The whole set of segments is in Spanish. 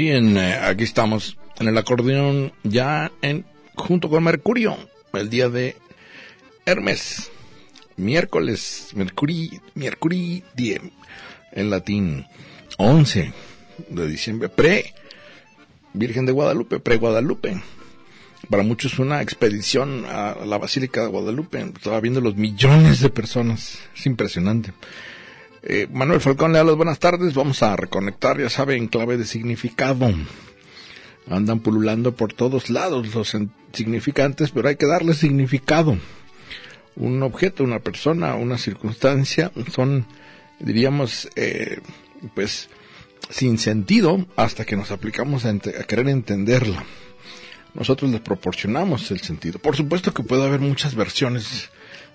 Bien, eh, aquí estamos en el acordeón ya en junto con Mercurio, el día de Hermes, miércoles, Mercury, Mercury 10, en latín, 11 de diciembre, pre Virgen de Guadalupe, pre Guadalupe. Para muchos una expedición a la Basílica de Guadalupe. Estaba viendo los millones de personas. Es impresionante. Eh, Manuel Falcón le da las buenas tardes. Vamos a reconectar, ya sabe, en clave de significado. Andan pululando por todos lados los significantes, pero hay que darle significado. Un objeto, una persona, una circunstancia son, diríamos, eh, pues, sin sentido hasta que nos aplicamos a, a querer entenderla. Nosotros le proporcionamos el sentido. Por supuesto que puede haber muchas versiones.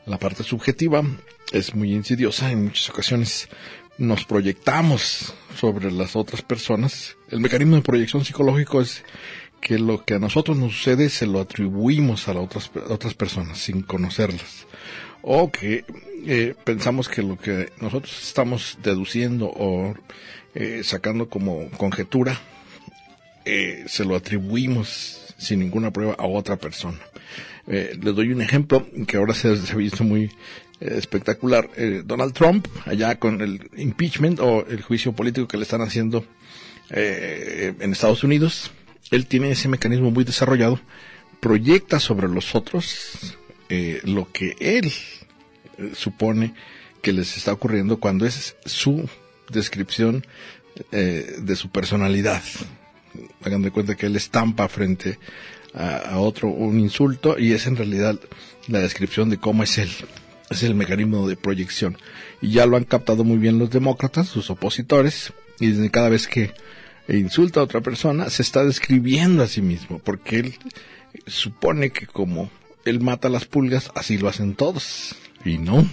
La parte subjetiva es muy insidiosa. En muchas ocasiones nos proyectamos sobre las otras personas. El mecanismo de proyección psicológico es que lo que a nosotros nos sucede se lo atribuimos a, las otras, otras personas sin conocerlas. O que eh, pensamos que lo que nosotros estamos deduciendo o eh, sacando como conjetura eh, se lo atribuimos sin ninguna prueba a otra persona. Eh, les doy un ejemplo que ahora se, ha visto muy eh, espectacular. Eh, Donald Trump, allá con el impeachment o el juicio político que le están haciendo en Estados Unidos, él tiene ese mecanismo muy desarrollado, proyecta sobre los otros lo que él supone que les está ocurriendo cuando es su descripción de su personalidad. Hagan de cuenta que él estampa frente a, otro un insulto y es en realidad la descripción de cómo es él. Es el mecanismo de proyección. Y ya lo han captado muy bien los demócratas, sus opositores, y desde cada vez que insulta a otra persona, se está describiendo a sí mismo, porque él supone que como él mata las pulgas, así lo hacen todos. Y no.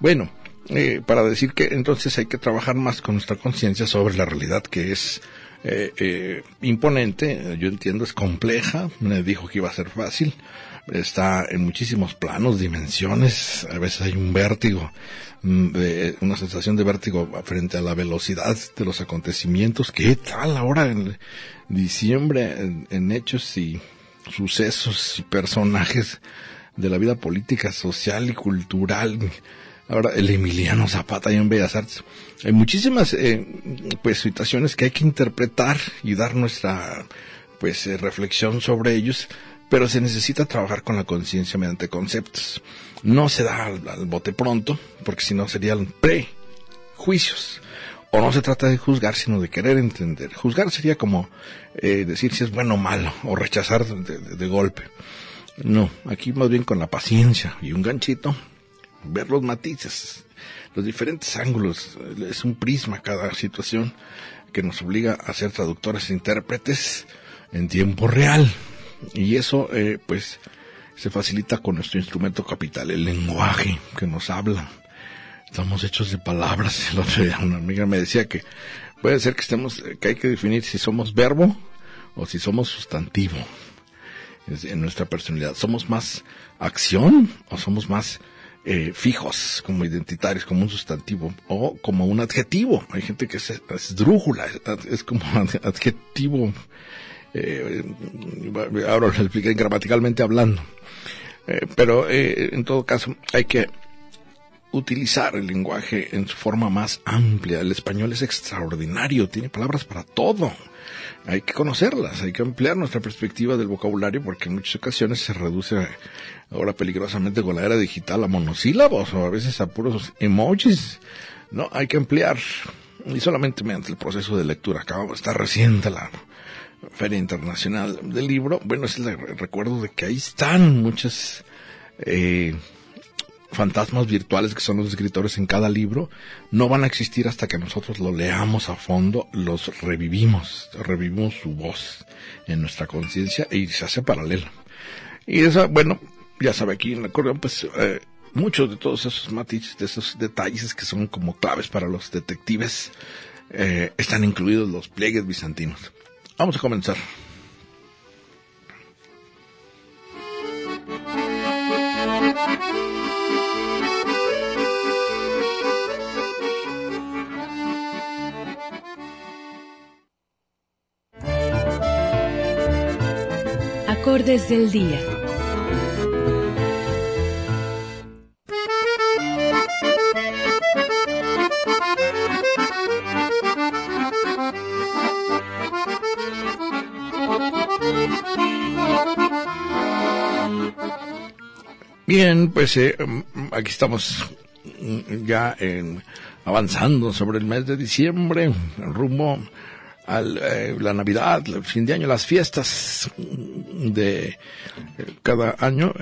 Bueno, eh, para decir que entonces hay que trabajar más con nuestra conciencia sobre la realidad que es eh, eh, imponente, yo entiendo, es compleja, me dijo que iba a ser fácil, está en muchísimos planos, dimensiones, a veces hay un vértigo, mm, una sensación de vértigo frente a la velocidad de los acontecimientos, ¿qué tal ahora en diciembre en hechos y sucesos y personajes de la vida política, social y cultural? Ahora el Emiliano Zapata y en Bellas Artes. Hay muchísimas eh, pues situaciones que hay que interpretar y dar nuestra pues eh, reflexión sobre ellos, pero se necesita trabajar con la conciencia mediante conceptos. No se da al, bote pronto, porque si no serían prejuicios. O no se trata de juzgar, sino de querer entender. Juzgar sería como eh, decir si es bueno o malo, o rechazar de golpe. No, aquí más bien con la paciencia y un ganchito ver los matices, los diferentes ángulos. Es un prisma cada situación que nos obliga a ser traductores e intérpretes en tiempo real. Y eso, eh, pues, se facilita con nuestro instrumento capital, el lenguaje que nos habla. Estamos hechos de palabras. El otro día una amiga me decía que puede ser que estemos, que hay que definir si somos verbo o si somos sustantivo en nuestra personalidad. ¿Somos más acción o somos más eh, fijos, como identitarios, como un sustantivo o como un adjetivo. Hay gente que es, es drújula, es, como adjetivo. Eh, ahora lo expliqué gramaticalmente hablando. Eh, pero eh, en todo caso hay que utilizar el lenguaje en su forma más amplia. El español es extraordinario, tiene palabras para todo hay que conocerlas, hay que ampliar nuestra perspectiva del vocabulario porque en muchas ocasiones se reduce ahora peligrosamente con la era digital a monosílabos o a veces a puros emojis. No, hay que ampliar y solamente mediante el proceso de lectura. Acabamos, está reciente la, Feria Internacional del Libro. Bueno, es el recuerdo de que ahí están muchas eh, fantasmas virtuales que son los escritores en cada libro. No van a existir hasta que nosotros lo leamos a fondo, los revivimos, revivimos su voz en nuestra conciencia y se hace paralela. Y eso, bueno, ya sabe aquí en la acordeón, pues eh, muchos de todos esos matices, de esos detalles que son como claves para los detectives, eh, están incluidos los pliegues bizantinos. Vamos a comenzar. Acordes del día. Bien, pues eh, aquí estamos mm, ya avanzando sobre el mes de diciembre, rumbo a eh, la Navidad, el fin de año, las fiestas de eh, cada año,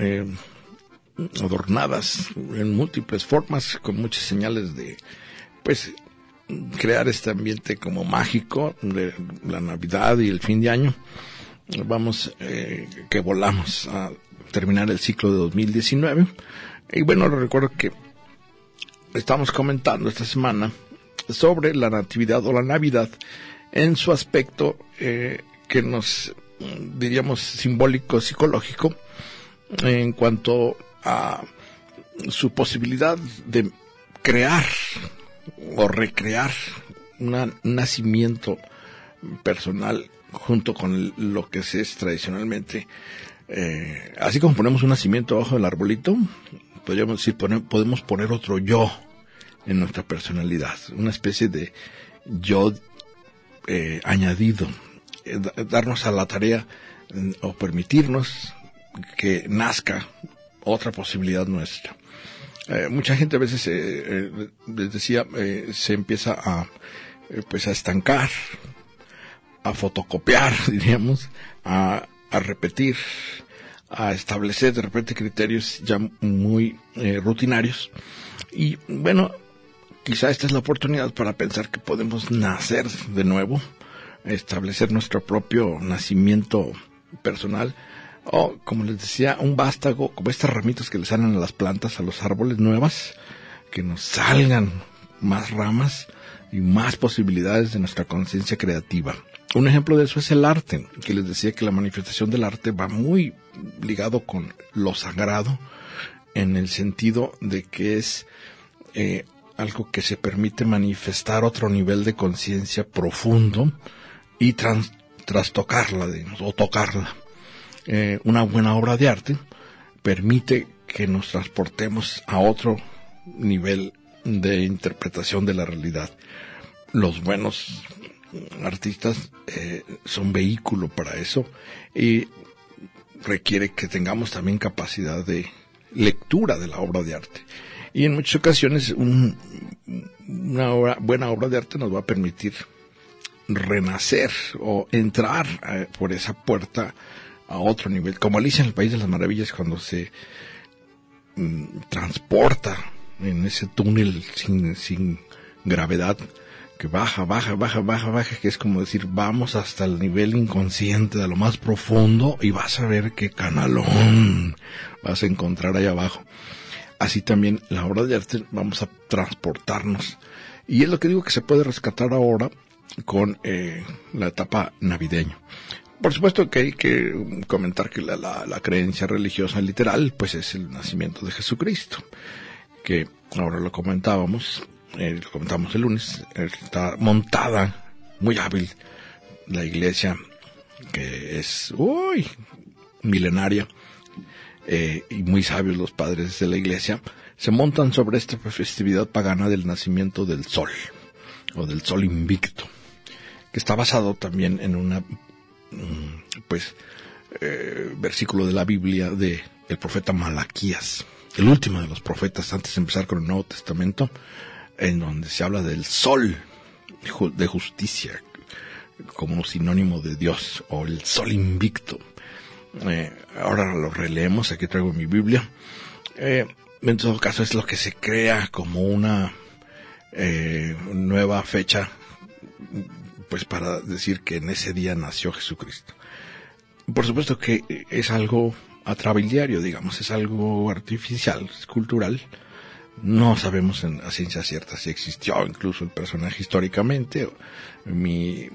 adornadas en múltiples formas, con muchas señales de, pues, crear este ambiente como mágico de la Navidad y el fin de año. Vamos, que volamos a terminar el ciclo de 2019. Y bueno, recuerdo que estamos comentando esta semana sobre la natividad o la Navidad en su aspecto eh, que nos diríamos simbólico psicológico en cuanto a su posibilidad de crear o recrear un nacimiento personal junto con lo que se es tradicionalmente eh, así como ponemos un nacimiento abajo del arbolito, podemos poner otro yo en nuestra personalidad, una especie de yo eh, añadido, eh, darnos a la tarea o permitirnos que nazca otra posibilidad nuestra. mucha gente a veces, les decía, se empieza a, pues a estancar, a fotocopiar, diríamos, a repetir, a establecer de repente criterios ya muy eh, rutinarios. Y bueno, quizá esta es la oportunidad para pensar que podemos nacer de nuevo, establecer nuestro propio nacimiento personal, o como les decía, un vástago, como estas ramitas que le salen a las plantas, a los árboles nuevas, que nos salgan más ramas y más posibilidades de nuestra conciencia creativa. Un ejemplo de eso es el arte, que les decía que la manifestación del arte va muy ligado con lo sagrado, en el sentido de que es eh, algo que se permite manifestar otro nivel de conciencia profundo y trastocarla o tocarla. Eh, una buena obra de arte permite que nos transportemos a otro nivel de interpretación de la realidad. Los buenos artistas eh, son vehículo para eso y requiere que tengamos también capacidad de lectura de la obra de arte. Y en muchas ocasiones una buena obra de arte nos va a permitir renacer o entrar eh, por esa puerta a otro nivel. Como Alicia en el País de las Maravillas cuando se mm, transporta en ese túnel sin, sin gravedad que baja, baja, baja, baja, baja, que es como decir, vamos hasta el nivel inconsciente de lo más profundo y vas a ver qué canalón vas a encontrar ahí abajo. Así también la obra de arte vamos a transportarnos. Y es lo que digo que se puede rescatar ahora con eh, la etapa navideña. Por supuesto que hay que comentar que la, la creencia religiosa literal, pues es el nacimiento de Jesucristo, que ahora lo comentábamos, lo comentamos el lunes, está montada, muy hábil, la iglesia, que es, uy, milenaria, eh, y muy sabios los padres de la iglesia, se montan sobre esta festividad pagana del nacimiento del sol, o del sol invicto, que está basado también en una, mm, pues, eh, versículo de la Biblia de el profeta Malaquías, el último de los profetas antes de empezar con el Nuevo Testamento, en donde se habla del sol de justicia, como sinónimo de Dios o el sol invicto. Eh, ahora lo releemos, aquí traigo mi Biblia. Eh, en todo caso es lo que se crea como una eh, nueva fecha, pues para decir que en ese día nació Jesucristo. Por supuesto que es algo atrabiliario, digamos, es algo artificial, es cultural. No sabemos en, a ciencia cierta si existió incluso el personaje históricamente. Mi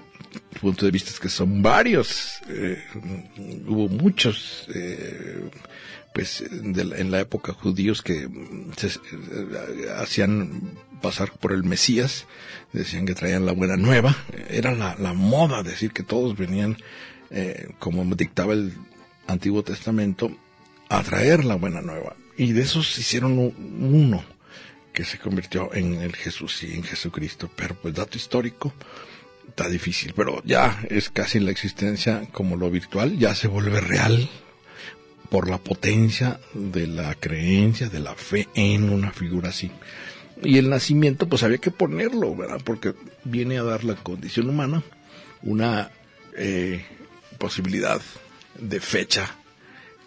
punto de vista es que son varios. Eh, hubo muchos, eh, pues, de la- en la época judíos que se, eh, hacían pasar por el Mesías, decían que traían la buena nueva. Era la, moda decir que todos venían, como dictaba el Antiguo Testamento, a traer la buena nueva. Y de esos hicieron uno que se convirtió en el Jesús y en Jesucristo. Pero pues dato histórico, está difícil, pero ya es casi la existencia como lo virtual, ya se vuelve real por la potencia de la creencia, de la fe en una figura así. Y el nacimiento, pues había que ponerlo, ¿verdad? Porque viene a dar la condición humana una eh, posibilidad de fecha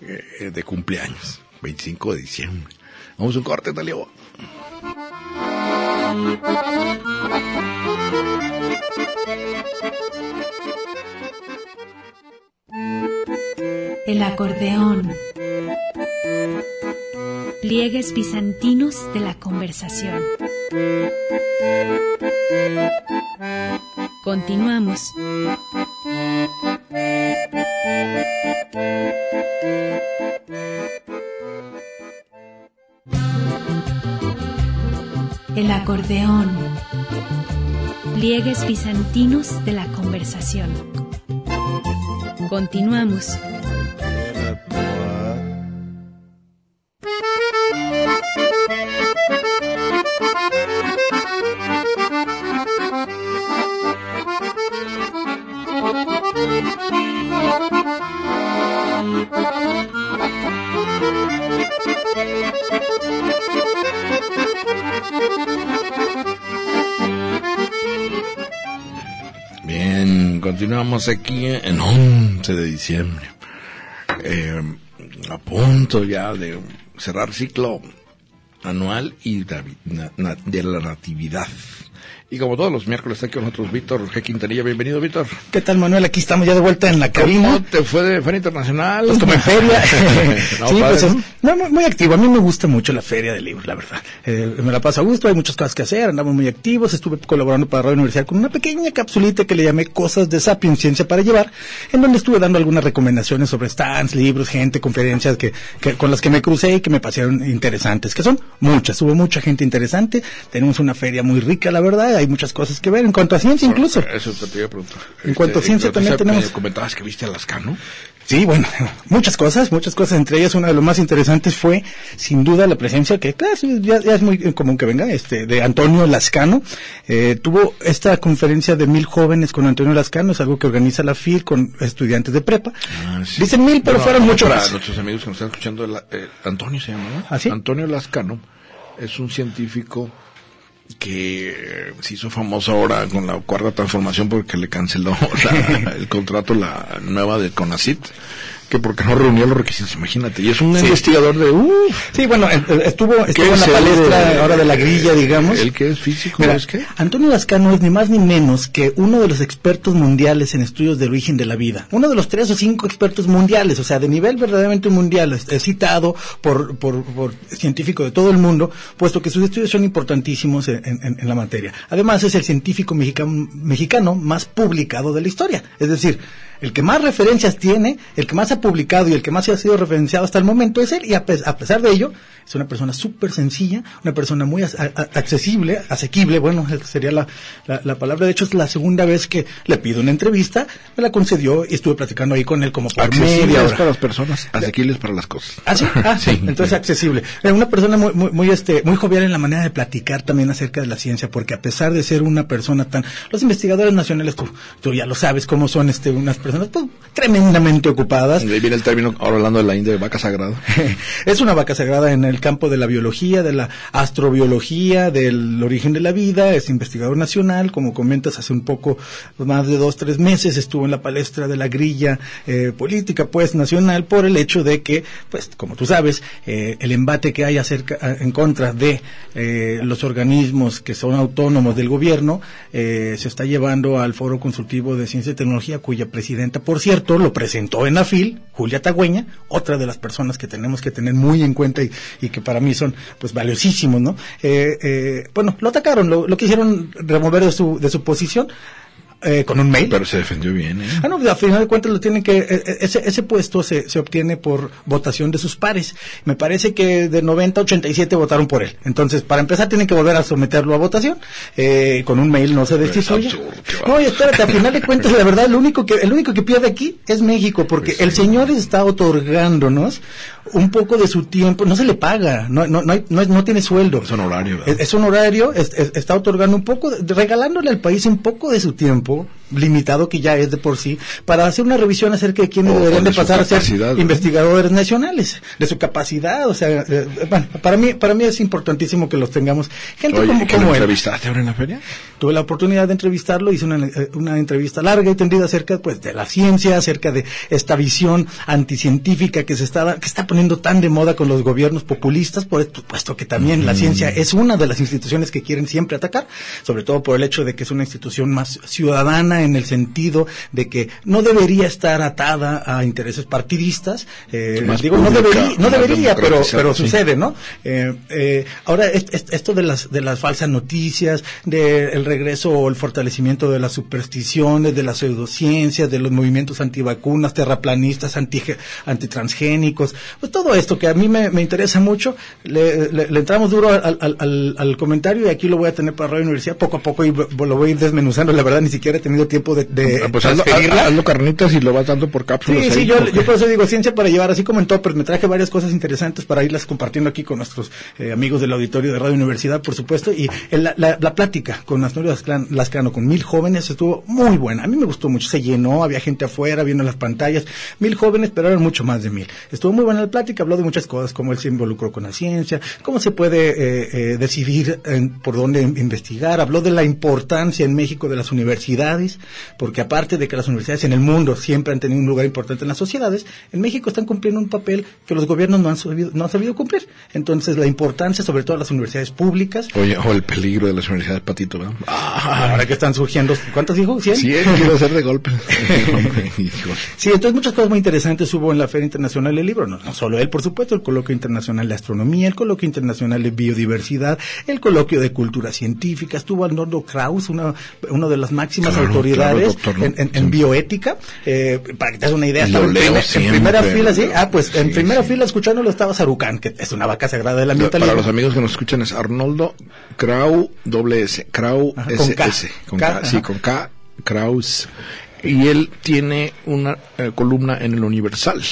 eh, de cumpleaños, 25 de diciembre. Vamos a un corte, Talio. El acordeón. Pliegues bizantinos de la conversación. Continuamos. Acordeón. Pliegues bizantinos de la conversación. Continuamos. Continuamos aquí en 11 de diciembre. Eh, a punto ya de cerrar ciclo anual y de la natividad. Y como todos los miércoles está aquí con nosotros Víctor G. Quintanilla. Bienvenido, Víctor. ¿Qué tal, Manuel? Aquí estamos ya de vuelta en la cabina. ¿Cómo te fue de Feria Internacional? Pues como en feria. No, sí, padre, pues es- ¿no? No, muy, muy activo. A mí me gusta mucho la feria de libros, la verdad. Eh, me la paso a gusto, hay muchas cosas que hacer, andamos muy activos. Estuve colaborando para Radio Universidad con una pequeña capsulita que le llamé Cosas de Sapienciencia para llevar, en donde estuve dando algunas recomendaciones sobre stands, libros, gente, conferencias que, que- con las que me crucé y que me parecieron interesantes, que son muchas. Hubo mucha gente interesante. Tenemos una feria muy rica, la verdad. Hay muchas cosas que ver en cuanto a ciencia incluso. Eso te iba a preguntar. En cuanto a ciencia, pero también tenemos- me comentabas que viste a Lascano. Sí, bueno, muchas cosas, muchas cosas. Entre ellas, una de las más interesantes fue, sin duda, la presencia, que claro, ya, ya es muy común que venga, este, de Antonio Lascano. Eh, tuvo esta conferencia de mil jóvenes con Antonio Lascano, es algo que organiza la FIL con estudiantes de prepa. Ah, sí. Dicen mil, pero fueron muchos Para más. nuestros amigos que nos están escuchando, la- eh, Antonio se llama, ¿no? ¿Ah, sí? Antonio Lascano es un científico que eh, se hizo famoso ahora con la cuarta transformación porque le canceló la- el contrato la nueva de CONACIT que porque no reunía los requisitos, imagínate. Y es un investigador de... Uh, Sí, bueno, estuvo, ¿qué estuvo en la palestra de- ahora de la grilla, digamos. ¿El que es físico? Mira, ¿Es qué? Antonio Lascano es ni más ni menos que uno de los expertos mundiales en estudios del origen de la vida. Uno de los tres o cinco expertos mundiales, o sea, de nivel verdaderamente mundial, es, es citado por, por, por científicos de todo el mundo, puesto que sus estudios son importantísimos en, en- en la materia. Además, es el científico mexicano, mexicano más publicado de la historia. Es decir, el que más referencias tiene, el que más ha publicado y el que más ha sido referenciado hasta el momento es él. Y a, pe- a pesar de ello, es una persona súper sencilla, una persona muy accesible, asequible, bueno, sería la, la, la palabra. De hecho, es la segunda vez que le pido una entrevista, me la concedió y estuve platicando ahí con él como por media hora. para las personas, asequibles para las cosas. ¿Ah, sí? Ah, sí. Entonces accesible. Una persona muy, muy, muy, este, muy jovial en la manera de platicar también acerca de la ciencia, porque a pesar de ser una persona tan, los investigadores nacionales, tú, tú ya lo sabes cómo son, este, unas personas pues, tremendamente ocupadas. Ahí viene el término, ahora hablando de la India, de vaca sagrada. es una vaca sagrada en el campo de la biología, de la astrobiología, del origen de la vida, es investigador nacional, como comentas hace un poco, más de dos, tres meses estuvo en la palestra de la grilla eh, política, pues, nacional, por el hecho de que, pues, como tú sabes, eh, el embate que hay acerca, en contra de eh, los organismos que son autónomos del gobierno, se está llevando al Foro Consultivo de Ciencia y Tecnología, cuya por cierto, lo presentó en la FIL, Julia Tagüeña, otra de las personas que tenemos que tener muy en cuenta y, y que para mí son, pues, valiosísimos, ¿no? bueno, lo atacaron, lo, lo quisieron remover de su, de su posición eh, con un mail. Pero se defendió bien, ¿eh? Ah, no, a final de cuentas lo tienen que, eh, eh, ese, ese puesto se, se obtiene por votación de sus pares. Me parece que de 90 a 87 votaron por él. Entonces, para empezar, tienen que volver a someterlo a votación. Eh, con un mail no se destituye. No, y espérate, a final de cuentas, la verdad, el único que, el único que pierde aquí es México, porque pues el señor está otorgándonos un poco de su tiempo, no se le paga, no, no, no, no, no tiene sueldo. Es honorario, Es, es honorario, está otorgando un poco, regalándole al país un poco de su tiempo people limitado que ya es de por sí, para hacer una revisión acerca de quiénes deberían de, pasar a ser investigadores nacionales, de su capacidad, o sea, eh, bueno, para mí, para mí es importantísimo que los tengamos. Gente como, como lo entrevistaste ahora en la feria? Tuve la oportunidad de entrevistarlo, hice una, eh, una entrevista larga y tendida acerca, pues, de la ciencia, acerca de esta visión anticientífica que se está, que está poniendo tan de moda con los gobiernos populistas, por puesto que también la ciencia es una de las instituciones que quieren siempre atacar, sobre todo por el hecho de que es una institución más ciudadana en el sentido de que no debería estar atada a intereses partidistas. Eh, digo, no debería, no debería pero, pero sucede, ¿no? Eh, eh, ahora, esto de las, de las falsas noticias, del regreso o el fortalecimiento de las supersticiones, de las pseudociencias, de los movimientos antivacunas, terraplanistas, anti, antitransgénicos, pues todo esto que a mí me, interesa mucho, le, entramos duro al, al, comentario y aquí lo voy a tener para Radio Universidad poco a poco y lo voy a ir desmenuzando. La verdad, ni siquiera he tenido tiempo de, de ah, pues hazlo, carnitas y lo vas dando por cápsulas. Sí, sí, yo, yo, por eso digo ciencia para llevar, así como en me traje varias cosas interesantes para irlas compartiendo aquí con nuestros eh, amigos del auditorio de Radio Universidad, por supuesto, y la, la, la, plática con Asnorio Lascano, con mil jóvenes, estuvo muy buena. A mí me gustó mucho, se llenó, había gente afuera viendo las pantallas, mil jóvenes, pero eran mucho más de mil. Estuvo muy buena la plática, habló de muchas cosas, cómo él se involucró con la ciencia, cómo se puede eh, eh, decidir por dónde investigar, habló de la importancia en México de las universidades, porque aparte de que las universidades en el mundo siempre han tenido un lugar importante en las sociedades, en México están cumpliendo un papel que los gobiernos no han sabido, no han sabido cumplir. Entonces, la importancia, sobre todo de las universidades públicas. Oye, o el peligro de las universidades, Patito, ¿verdad? Ah, ahora que están surgiendo, ¿cuántos dijo? ¿Cien? Cien, quiero hacer de golpe. sí, entonces muchas cosas muy interesantes hubo en la Feria Internacional del Libro. No, no solo él, por supuesto, el Coloquio Internacional de Astronomía, el Coloquio Internacional de Biodiversidad, el Coloquio de Cultura Científica, estuvo Arnoldo Kraus, una, una de las máximas autoridades en, bioética, eh, para que te hagas una idea. Estaba en, primera fila, ¿sí? Ah, pues en primera fila escuchándolo estaba Sarucán, que es una vaca sagrada de la Para los amigos que nos escuchan es Arnoldo Krau, doble S, Krau S, con S, con K, sí, con K, Kraus. Y él tiene una eh, columna en el Universal.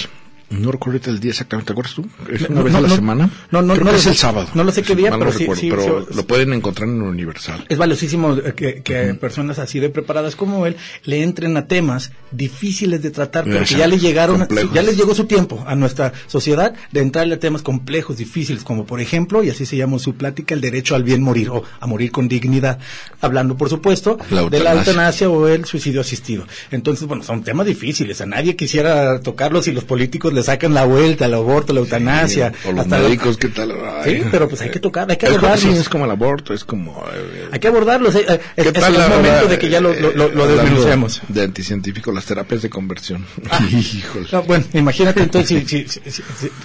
No recuerdo el día exactamente, ¿te acuerdas tú? ¿Es una vez a la semana? No, no, Creo no. Que es el sábado. No lo sé qué día, pero, sí, sí, pero lo pueden encontrar en Universal. Es valiosísimo que, que personas así de preparadas como él le entren a temas difíciles de tratar, porque ya le llegaron, ya les llegó su tiempo a nuestra sociedad de entrarle a temas complejos, difíciles, como por ejemplo, y así se llama su plática, el derecho al bien morir o a morir con dignidad. Hablando, por supuesto, de la eutanasia o el suicidio asistido. Entonces, bueno, son temas difíciles. A nadie quisiera tocarlos y los políticos le sacan la vuelta, el aborto, la eutanasia. o los médicos, ¿qué tal? sí, pero pues hay que tocar, hay que abordarlos. es como el aborto, es como... Eh, hay que abordarlos. Eh, eh, es, es el momento de que ya lo, lo, lo, desmenucemos. De anticientífico, las terapias de conversión. Ah, bueno, imagínate entonces si, si, si,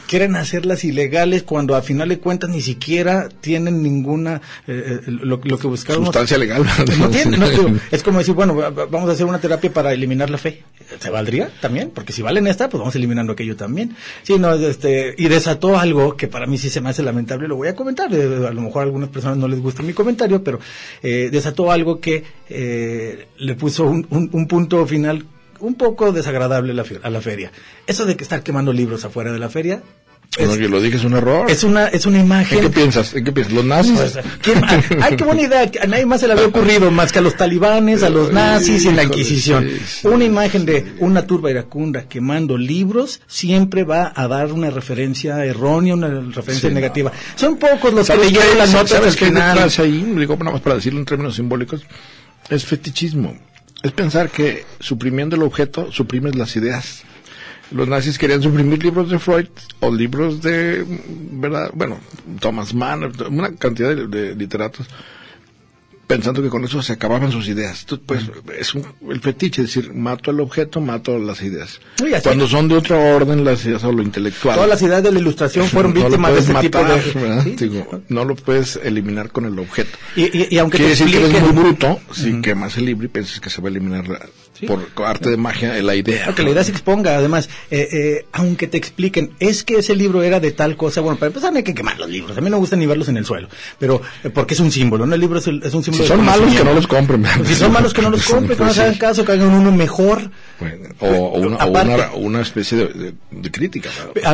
quieren hacerlas ilegales cuando al final de cuentas ni siquiera tienen ninguna... lo, que buscaron... Sustancia legal. No tienen, es como decir, bueno, vamos a hacer una terapia para eliminar la fe. ¿Se valdría también? Porque si valen esta, pues vamos eliminando aquello también. No, este, y desató algo que para mí sí se me hace lamentable, lo voy a comentar, eh, a lo mejor a algunas personas no les gusta mi comentario, pero eh, desató algo que eh, le puso un, un, punto final un poco desagradable a la feria. Eso de que estar quemando libros afuera de la feria, Bueno, que lo dije es un error. Es una, es una imagen. ¿En qué piensas? ¿En qué piensas? ¿Los nazis? Pues, ¿quién- ay, qué buena idea. A nadie más se le había ocurrido más que a los talibanes, a los nazis y a la Inquisición. Una imagen de una turba iracunda quemando libros siempre va a dar una referencia errónea, una referencia Sí, no. negativa. Son pocos los que ¿Sabes leyeron las notas ¿Sabes qué detrás ahí? Digo, nada más para decirlo en términos simbólicos. Es fetichismo. Es pensar que suprimiendo el objeto suprimes las ideas. Los nazis querían suprimir libros de Freud o libros de, ¿verdad? Bueno, Thomas Mann, una cantidad de, de literatos, pensando que con eso se acababan sus ideas. Entonces, pues, es un, el fetiche, es decir, mato el objeto, mato las ideas. Uy, Cuando son de otro orden, las ideas o lo intelectual. Todas las ideas de la ilustración fueron no víctimas de puedes este tipo de... ¿verdad? ¿Sí? Digo, no lo puedes eliminar con el objeto. Y, y- y aunque Quiere te decir que eres muy bruto si quemas el libro y piensas que se va a eliminar la- Sí. por arte de magia la idea. Claro, que la idea se exponga, además, eh, eh, aunque te expliquen, es que ese libro era de tal cosa, bueno, para empezar no hay que quemar los libros, a mí no me gusta ni verlos en el suelo, pero eh, porque es un símbolo, ¿no? El libro es, el- es un símbolo Si son malos, que no los compren. Si son malos que no los compren, que no se hagan caso, que hagan uno mejor. Bueno, o, o una, o Aparte- una, una especie de, de- de crítica.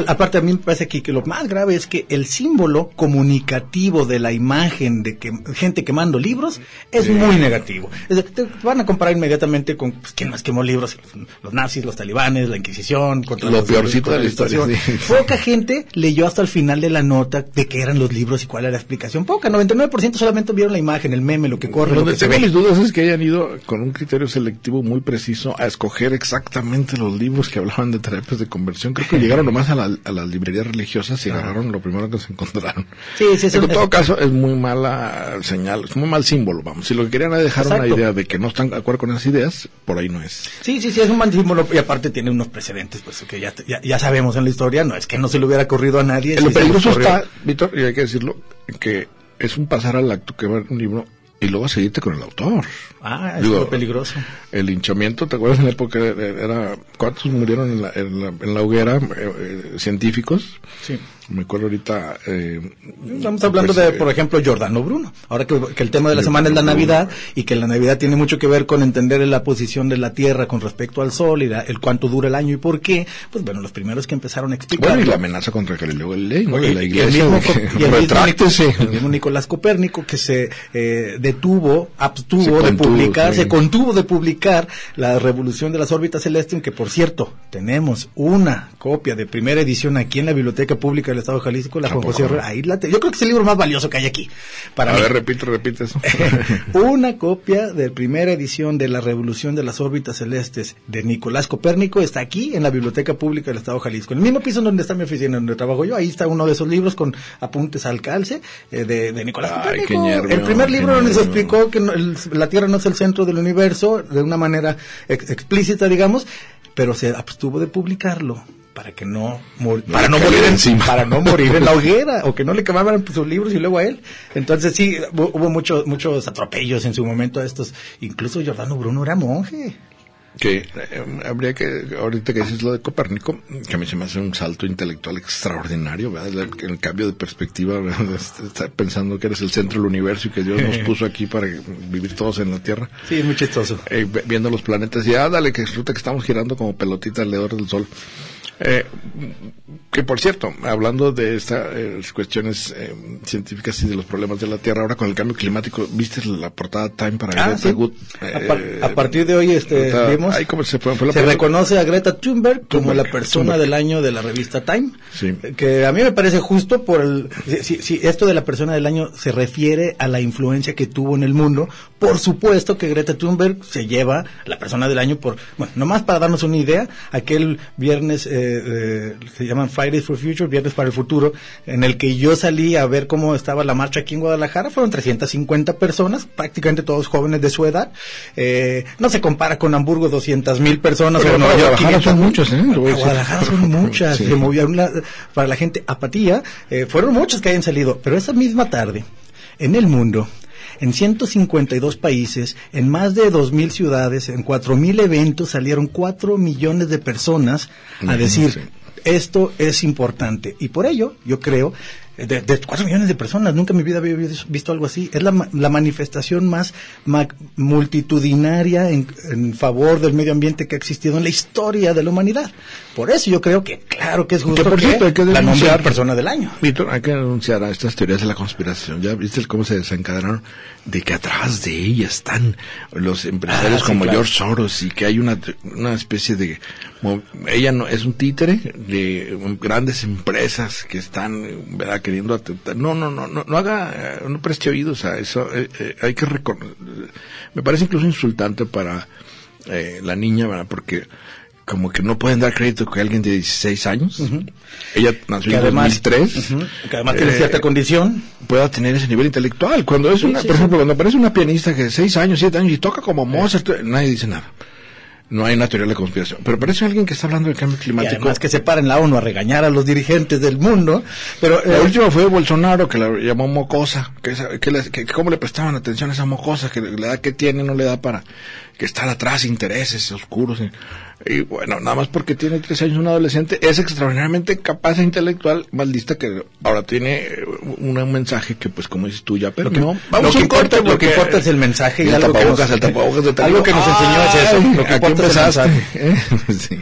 aparte, a mí me parece aquí que lo más grave es que el símbolo comunicativo de la imagen de que gente quemando libros es muy negativo. Es decir, te van a comparar inmediatamente con pues, quién más quemó libros, los nazis, los talibanes, la Inquisición, contra Lo los- peorcito de la historia, sí. Poca gente leyó hasta el final de la nota de qué eran los libros y cuál era la explicación. Poca, 99% solamente vieron la imagen, el meme, lo que corre, lo Donde que se tengo ve. mis dudas es que hayan ido con un criterio selectivo muy preciso a escoger exactamente los libros que hablaban de terapias de conversión. Creo que llegaron nomás a, la- a las librerías religiosas y agarraron lo primero que se encontraron. Sí, sí, en todo caso, es muy mala señal, es muy mal símbolo, vamos. Si lo que querían era dejar una idea de que no están de acuerdo con esas ideas, por ahí no es. Sí, sí, sí, es un símbolo y aparte tiene unos precedentes, pues que ya, ya, ya sabemos en la historia, no es que no se le hubiera ocurrido a nadie. lo se le peligroso está, Víctor, y hay que decirlo, que es un pasar al acto que va un libro y luego seguirte con el autor. Ah, es Digo, lo peligroso. El linchamiento, ¿te acuerdas en la época? Era, ¿Cuántos murieron en la, en la, en la hoguera? eh, eh, científicos. Sí. Me acuerdo ahorita. eh, Estamos hablando pues, de, eh, por ejemplo, Giordano Bruno. Ahora que, que el tema de la semana es la Navidad y que la Navidad tiene mucho que ver con entender la posición de la Tierra con respecto al Sol y la- el cuánto dura el año y por qué, pues bueno, los primeros que empezaron a explicar. Bueno, y la amenaza contra Galileo Galilei, ¿no? Y la el iglesia. mismo, de co- que y el mismo el mismo Nicolás Copérnico que se eh, detuvo, abstuvo Se de publicar, sí. se contuvo de publicar la revolución de las órbitas celestes, que por cierto, tenemos una copia de primera edición aquí en la Biblioteca Pública del Estado de Jalisco, la ¿A Juan José? Herrera. Ahí la te- Yo creo que es el libro más valioso que hay aquí. Para A mí. ver, repite, repite eso. Una copia de primera edición de La Revolución de las Órbitas Celestes de Nicolás Copérnico está aquí en la Biblioteca Pública del Estado de Jalisco. En el mismo piso donde está mi oficina, donde trabajo yo, ahí está uno de esos libros con apuntes al calce eh, de, de Nicolás Ay, Copérnico. el primer libro donde se explicó que no- el- la Tierra no es el centro del universo de una manera ex- explícita, digamos, pero se abstuvo de publicarlo para que no mur- No para no morir en, encima. para no morir en la hoguera o que no le quemaban sus libros y luego a él entonces sí hu- hubo muchos muchos atropellos en su momento a estos incluso Giordano Bruno era monje que eh, habría que, ahorita que dices lo de Copérnico, que a mí se me hace un salto intelectual extraordinario, ¿verdad? El, el cambio de perspectiva, ¿verdad? estar pensando que eres el centro del universo y que Dios nos puso aquí para vivir todos en la Tierra. sí muy chistoso Eh, viendo los planetas y ah, dale, que resulta que estamos girando como pelotita alrededor del Sol. Eh, que por cierto, hablando de estas cuestiones eh, científicas y de los problemas de la Tierra, ahora con el cambio climático, ¿viste la portada Time para Ah, Greta sí. Good? a, par- Eh, a partir de hoy este vimos ay, ¿cómo se fue? Fue la se primera- reconoce a Greta Thunberg como la persona Thunberg. del año de la revista Time Sí. que a mí me parece justo por el si, si- si esto de la persona del año se refiere a la influencia que tuvo en el mundo por supuesto que Greta Thunberg se lleva la persona del año por bueno nomás para darnos una idea aquel viernes eh, eh, se llaman Fridays for Future viernes para el futuro en el que yo salí a ver cómo estaba la marcha aquí en Guadalajara fueron 350 personas prácticamente todos jóvenes de su edad Eh, no se compara con Hamburgo 200 mil personas Pero o Nueva para York, Guadalajara son 500,000. muchos, ¿eh? Guadalajara son muchas Sí. se movió una- para la gente apatía eh, fueron muchos que hayan salido pero esa misma tarde en el mundo en 152 países, en más de 2.000 ciudades, en 4.000 eventos, salieron 4 millones de personas a decir, esto es importante. Y por ello, yo creo, de, de 4 millones de personas. Nunca en mi vida había visto algo así. Es la, la manifestación más multitudinaria en, en favor del medio ambiente que ha existido en la historia de la humanidad. Por eso yo creo que, claro que es justo Que, por cierto, hay que la persona del año. Víctor, hay que denunciar a estas teorías de la conspiración. ¿Ya viste cómo se desencadenaron? De que atrás de ella están los empresarios Ah, sí, como claro. George Soros y que hay una, una especie de... Ella no es un títere de grandes empresas que están, ¿verdad?, queriendo atentar. No, no, no, no, no haga, eh, no preste oídos a eso. eh, eh, hay que reconocer. Me parece incluso insultante para eh, la niña, ¿verdad?, porque como que no pueden dar crédito que alguien de 16 años, ella nació en además, 2003, Ujú, que además tiene eh, cierta condición. pueda tener ese nivel intelectual. Cuando es una, sí, por sí. ejemplo, cuando aparece una pianista que de 6 años, 7 años y toca como Mozart, nadie dice nada. No hay una teoría de la conspiración. Pero parece alguien que está hablando del cambio Y climático. además que se para en la ONU a regañar a los dirigentes del mundo. Pero La eh, última fue Bolsonaro, que la llamó mocosa, que, que, cómo le prestaban atención a esa mocosa, que la edad que tiene no le da para que estar atrás, intereses oscuros. Y, y bueno, nada más porque tiene tres años un adolescente, es extraordinariamente capaz e intelectual, más lista que ahora tiene eh, un, un mensaje que pues como dices tú ya, pero que, no. lo que importa, corte lo que importa es el mensaje y, el algo, que tapabocas, nos, el tapabocas de algo que nos enseñó es eso. Lo que importa es el mensaje. ¿eh? Sí.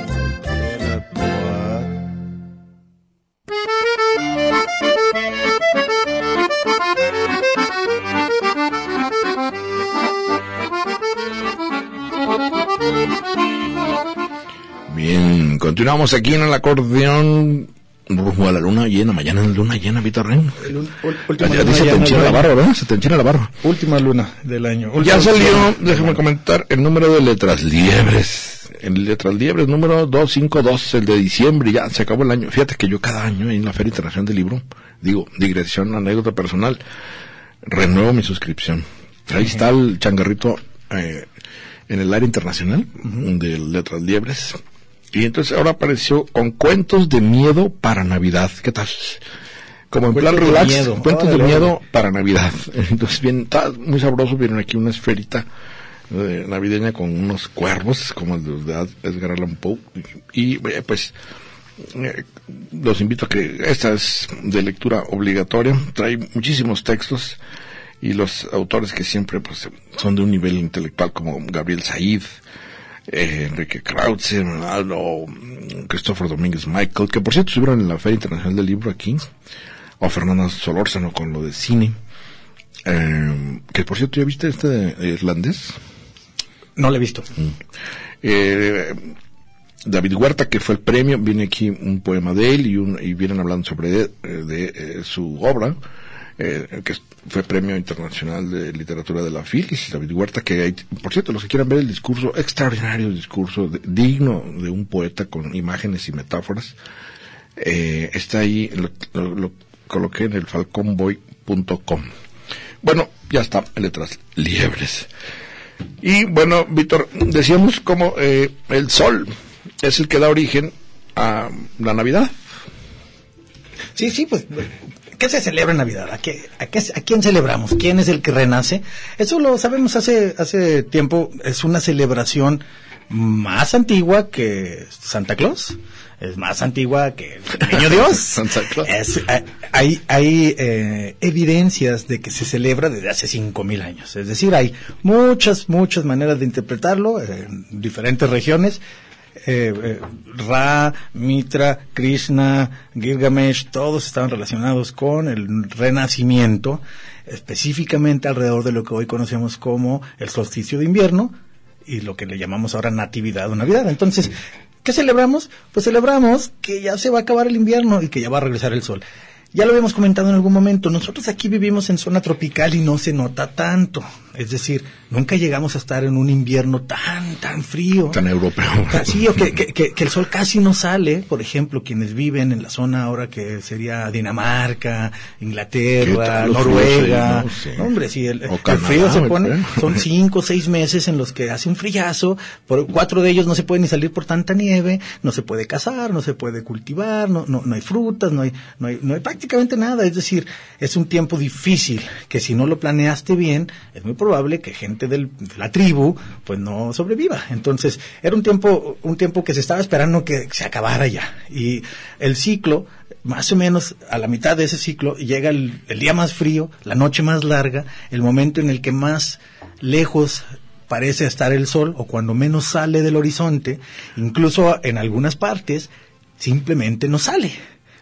Continuamos aquí en el acordeón rumbo a la luna llena, mañana en luna llena, Víctor Ren. Dice, te enchina la año. barba, ¿verdad? Se te enchina la barba. Última luna del año. Ya salió, luna. déjame comentar, el número de letras liebres. El letras liebres número 252, el de diciembre, ya se acabó el año. Fíjate que yo cada año en la Feria Internacional del Libro, digo, digresión, anécdota personal, renuevo mi suscripción. Ahí está el changarrito eh, en el área internacional de letras liebres. Y entonces ahora apareció con cuentos de miedo para Navidad. ¿Qué tal? Como en plan de relax, miedo. cuentos de miedo para Navidad. Entonces, bien, está muy sabroso. Vienen aquí una esferita eh, navideña con unos cuervos, como el de Edgar Allan Poe. Y, eh, pues, eh, los invito a que esta es de lectura obligatoria. Trae muchísimos textos y los autores que siempre pues, son de un nivel intelectual como Gabriel Said, eh, Enrique Krautzer, o mm, Christopher Domínguez Michael, que por cierto estuvieron en la Feria Internacional del Libro aquí, o Fernanda Solórzano con lo de cine. Eh, que por cierto, ¿ya viste este de irlandés? No lo he visto. Eh, David Huerta, que fue el premio, viene aquí un poema de él y, un, y vienen hablando sobre eh, de, eh, su obra, eh, que fue premio internacional de literatura de la FILIS, David Huerta, que hay, por cierto, los que quieran ver el discurso, extraordinario discurso, digno de un poeta con imágenes y metáforas, eh, está ahí, lo, lo- lo coloqué en el falconboy.com. Bueno, ya está, letras liebres. Y bueno, Víctor, decíamos como eh, el sol es el que da origen a la Navidad. Sí, sí, pues, ¿qué se celebra en Navidad? ¿A, qué, a, qué- a quién celebramos? ¿Quién es el que renace? Eso lo sabemos hace, hace tiempo, es una celebración más antigua que Santa Claus. Es más antigua que el Niño Dios. Santa Claus. Es- hay hay, eh, evidencias de que se celebra desde hace cinco mil años. Es decir, hay muchas, muchas maneras de interpretarlo en diferentes regiones. Eh, eh, Ra, Mitra, Krishna, Gilgamesh, todos estaban relacionados con el renacimiento, específicamente alrededor de lo que hoy conocemos como el solsticio de invierno y lo que le llamamos ahora natividad o navidad. Entonces, ¿qué celebramos? Pues celebramos que ya se va a acabar el invierno y que ya va a regresar el sol. ya lo habíamos comentado en algún momento, nosotros aquí vivimos en zona tropical y no se nota tanto. Es decir, nunca llegamos a estar en un invierno tan, tan frío. Tan europeo. Sí, o que, que, que, el sol casi no sale. Por ejemplo, quienes viven en la zona ahora que sería Dinamarca, Inglaterra, Noruega. No hombre, sí, el, frío se pone, son cinco o seis meses en los que hace un frillazo. Por, cuatro de ellos no se puede ni salir por tanta nieve, no se puede cazar, no se puede cultivar, no, no, no hay frutas, no hay, no hay, no hay prácticamente nada. Es decir, es un tiempo difícil que si no lo planeaste bien, es muy probable que gente de la tribu pues no sobreviva. Entonces, era un tiempo, un tiempo que se estaba esperando que se acabara ya. Y el ciclo, más o menos a la mitad de ese ciclo, llega el, el día más frío, la noche más larga, el momento en el que más lejos parece estar el sol o cuando menos sale del horizonte, incluso en algunas partes simplemente no sale.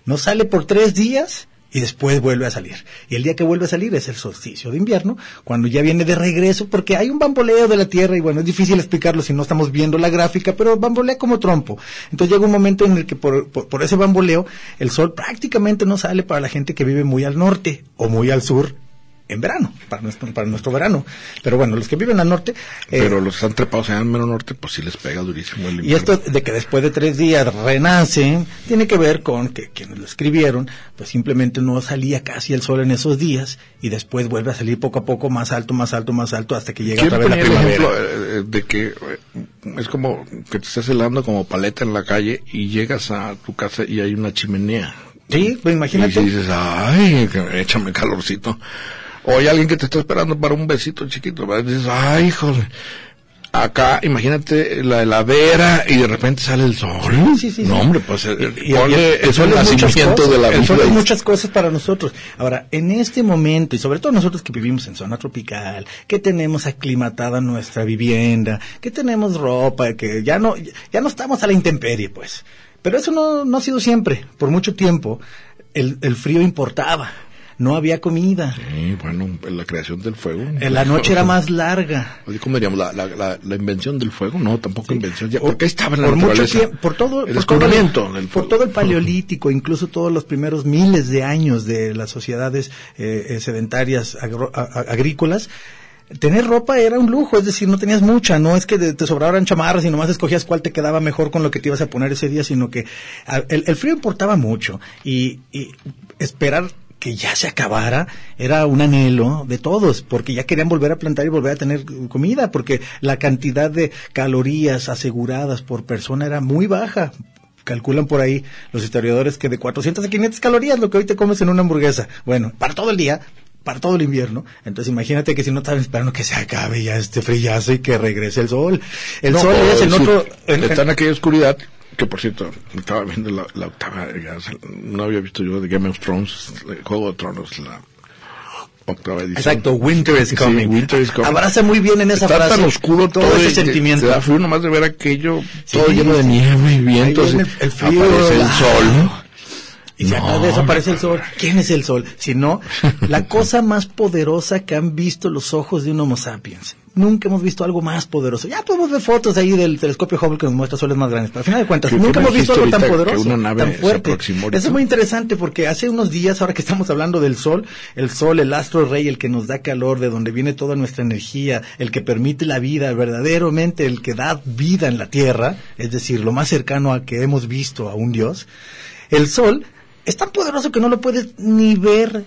No sale por tres días y después vuelve a salir. Y el día que vuelve a salir es el solsticio de invierno, cuando ya viene de regreso, porque hay un bamboleo de la Tierra y bueno, es difícil explicarlo si no estamos viendo la gráfica, pero bambolea como trompo. Entonces llega un momento en el que por, por ese bamboleo el sol prácticamente no sale para la gente que vive muy al norte o muy al sur en verano, para nuestro, para nuestro verano. Pero bueno, los que viven al norte... Eh, Pero los que están trepados en el mero norte, pues sí les pega durísimo el Y esto de que después de tres días renacen, tiene que ver con que quienes lo escribieron, pues simplemente no salía casi el sol en esos días y después vuelve a salir poco a poco más alto, más alto, más alto hasta que llega otra vez la primavera. ejemplo eh, de que eh, es como que te estás helando como paleta en la calle y llegas a tu casa y hay una chimenea. Sí, pues imagínate. Y dices, ay, échame calorcito. O hay alguien que te está esperando para un besito chiquito, Y dices, ay, híjole. Acá, imagínate la heladera y de repente sale el sol. Sí, sí, no, hombre, pues el, es el nacimiento de la vida. El sol es muchas cosas para nosotros. Ahora, en este momento, y sobre todo nosotros que vivimos en zona tropical, que tenemos aclimatada nuestra vivienda, que tenemos ropa, que ya no, ya no estamos a la intemperie, pues. Pero eso no, no ha sido siempre. Por mucho tiempo, el, el frío importaba no había comida. Sí, bueno, la creación del fuego. En la noche era más larga. ¿Cómo diríamos? La, la, la, invención del fuego, no, tampoco invención. Ya, porque estaba en la por Mucho tiempo, por todo, el por del Por todo el paleolítico, incluso todos los primeros miles de años de las sociedades eh, eh sedentarias agrícolas, tener ropa era un lujo, es decir, no tenías mucha, no es que te sobraran chamarras y nomás escogías cuál te quedaba mejor con lo que te ibas a poner ese día, sino que el, el frío importaba mucho y, y esperar que ya se acabara era un anhelo de todos, porque ya querían volver a plantar y volver a tener comida, porque la cantidad de calorías aseguradas por persona era muy baja. Calculan por ahí los historiadores que de 400 a 500 calorías lo que hoy te comes en una hamburguesa. Bueno, para todo el día, para todo el invierno. Entonces imagínate que si no estaban esperando que se acabe ya este frillazo y que regrese el sol. El sol es en otro... está en aquella oscuridad que por cierto, estaba viendo la, octava, no había visto yo de Game of Thrones, Juego de Tronos, la octava edición. Exacto, Winter is coming. winter is coming. Abraza muy bien en esa Está frase. tan oscuro todo, ese sentimiento. Te da frío nomás de ver aquello, todo lleno de nieve y vientos. El, el, frío, aparece el sol. Y si acá desaparece el sol, ¿quién es el sol? Si no, la cosa más poderosa que han visto los ojos de un Homo sapiens nunca hemos visto algo más poderoso. Ya podemos ver fotos ahí del telescopio Hubble que nos muestra soles más grandes, pero al final de cuentas nunca hemos visto algo tan poderoso, tan fuerte. Eso es muy interesante porque hace unos días, ahora que estamos hablando del sol, el sol, el astro rey, el que nos da calor, de donde viene toda nuestra energía, el que permite la vida, verdaderamente el que da vida en la tierra, es decir, lo más cercano a que hemos visto a un dios, el sol es tan poderoso que no lo puedes ni ver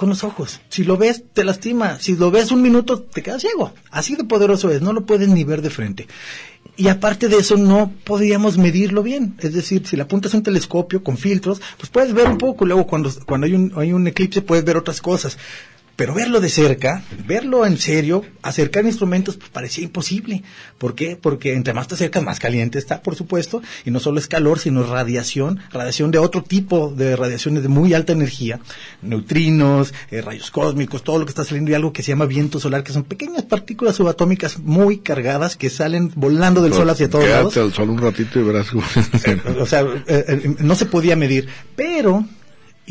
con los ojos. Si lo ves, te lastima. Si lo ves un minuto, te quedas ciego. Así de poderoso es, no lo puedes ni ver de frente. Y aparte de eso, no podíamos medirlo bien. Es decir, si le apuntas un telescopio con filtros, pues puedes ver un poco. Luego, cuando, cuando hay, un, hay un eclipse, puedes ver otras cosas. Pero verlo de cerca, verlo en serio, acercar instrumentos, pues parecía imposible. ¿Por qué? Porque entre más te acercas, más caliente está, por supuesto, y no solo es calor, sino radiación, radiación de otro tipo de radiaciones de muy alta energía, neutrinos, eh, rayos cósmicos, todo lo que está saliendo y algo que se llama viento solar, que son pequeñas partículas subatómicas muy cargadas que salen volando del sol hacia todos lados. al sol un ratito y verás. Eh, o sea, eh, no se podía medir, pero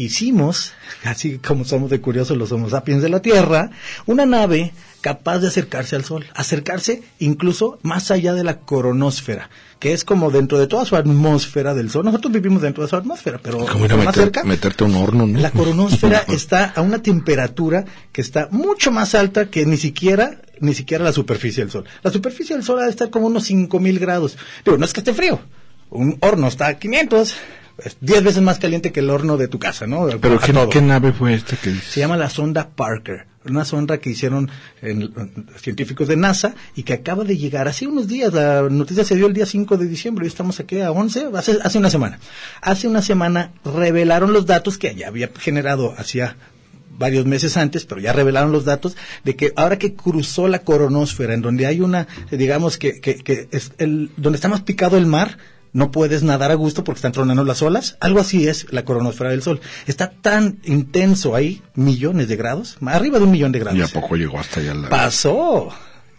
hicimos, así como somos de curiosos los Homo sapiens de la Tierra, una nave capaz de acercarse al Sol, acercarse incluso más allá de la coronosfera, que es como dentro de toda su atmósfera del Sol. Nosotros vivimos dentro de su atmósfera, pero Como más meter- cerca. meterte un horno, ¿no? La coronosfera está a una temperatura que está mucho más alta que ni siquiera ni siquiera la superficie del Sol. La superficie del Sol ha de estar como unos 5000 grados. Digo, no es que esté frío. Un horno está a 500, es 10 veces más caliente que el horno de tu casa, ¿no? Pero ¿qué, nave fue esta que? Se llama la sonda Parker, una sonda que hicieron en- en científicos de NASA y que acaba de llegar hace unos días. La noticia se dio el día 5 de diciembre y estamos aquí a 11, hace, hace una semana. Hace una semana revelaron los datos que ya había generado hacía varios meses antes, pero ya revelaron los datos de que ahora que cruzó la coronosfera, en donde hay una, digamos que, que, que es el, donde está más picado el mar, no puedes nadar a gusto porque están tronando las olas. Algo así es la coronosfera del Sol. Está tan intenso ahí, millones de grados, arriba de un millón de grados. ¿Y a poco llegó hasta allá la... Pasó.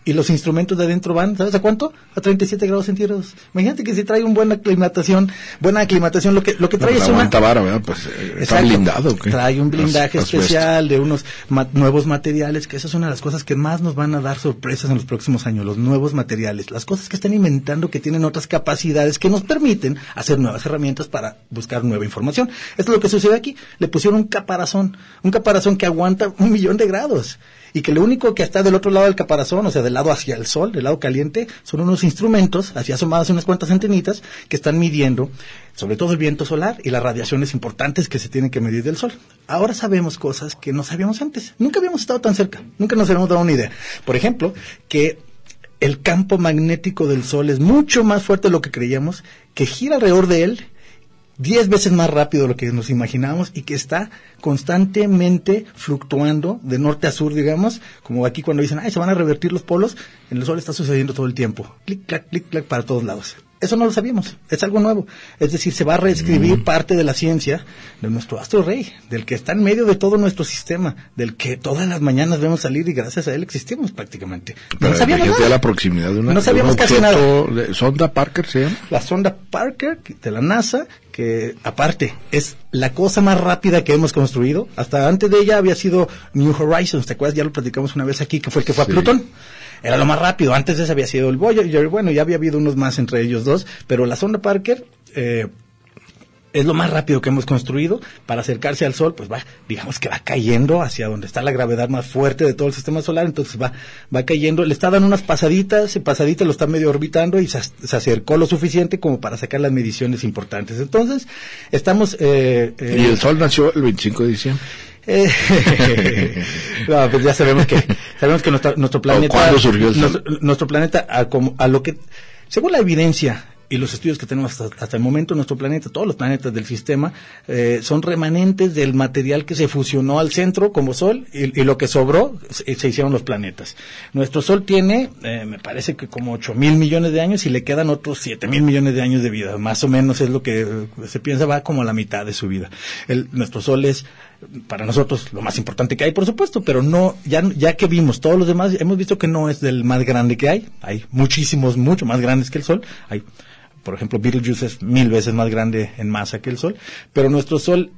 Y los instrumentos de adentro van, ¿sabes a cuánto? A 37 grados centígrados. Imagínate que si trae una buena aclimatación, buena aclimatación, lo que, lo que trae es una... vara. Pues eh, está blindado. Trae un blindaje especial de unos ma- nuevos materiales, que esa es una de las cosas que más nos van a dar sorpresas en los próximos años, los nuevos materiales, las cosas que están inventando que tienen otras capacidades que nos permiten hacer nuevas herramientas para buscar nueva información. Esto es lo que sucede aquí. Le pusieron un caparazón, un caparazón que aguanta un millón de grados y que lo único que está del otro lado del caparazón, o sea, del lado hacia el sol, del lado caliente, son unos instrumentos, así asomadas unas cuantas antenitas, que están midiendo sobre todo el viento solar y las radiaciones importantes que se tienen que medir del sol. Ahora sabemos cosas que no sabíamos antes. Nunca habíamos estado tan cerca, nunca nos habíamos dado una idea. Por ejemplo, que el campo magnético del sol es mucho más fuerte de lo que creíamos, que gira alrededor de él diez veces más rápido de lo que nos imaginábamos y que está constantemente fluctuando de norte a sur, digamos, como aquí cuando dicen, ay, se van a revertir los polos, en el sol está sucediendo todo el tiempo, clic, clac, clic, clac, para todos lados. Eso no lo sabíamos, es algo nuevo. Es decir, se va a reescribir parte de la ciencia de nuestro astro rey, del que está en medio de todo nuestro sistema, del que todas las mañanas vemos salir y gracias a él existimos prácticamente. Pero no sabíamos nada. la proximidad de una... No de sabíamos un casi de- ¿Sonda Parker se llama? la sonda Parker de la NASA, que aparte es la cosa más rápida que hemos construido. Hasta antes de ella había sido New Horizons, ¿te acuerdas? Ya lo platicamos una vez aquí, que fue el que fue Sí. a Plutón. Era lo más rápido. Antes de ese había sido el Voyager. Bueno, ya había habido unos más entre ellos dos, pero la sonda Parker eh, es lo más rápido que hemos construido para acercarse al Sol, pues va, digamos que va cayendo hacia donde está la gravedad más fuerte de todo el sistema solar, entonces va, va cayendo, le está dando unas pasaditas, y pasaditas lo está medio orbitando y se, se acercó lo suficiente como para sacar las mediciones importantes. Entonces, estamos... Eh, eh, Y el sol nació el 25 de diciembre. Eh, no, pues ya sabemos que sabemos que nuestra- nuestro planeta cuándo surgió el nuestro, nuestro planeta a, lo que según la evidencia y los estudios que tenemos hasta, hasta el momento nuestro planeta todos los planetas del sistema eh, son remanentes del material que se fusionó al centro como sol y, y lo que sobró se, se hicieron los planetas. Nuestro sol tiene eh, me parece que como 8 mil millones de años y le quedan otros 7 mil millones de años de vida. Más o menos es lo que se piensa va como a la mitad de su vida. El, nuestro sol es para nosotros lo más importante que hay, por supuesto, pero no, ya, ya que vimos todos los demás, hemos visto que no es del más grande que hay. Hay muchísimos, mucho más grandes que el Sol. Hay, por ejemplo, Betelgeuse es mil veces más grande en masa que el Sol, pero nuestro Sol,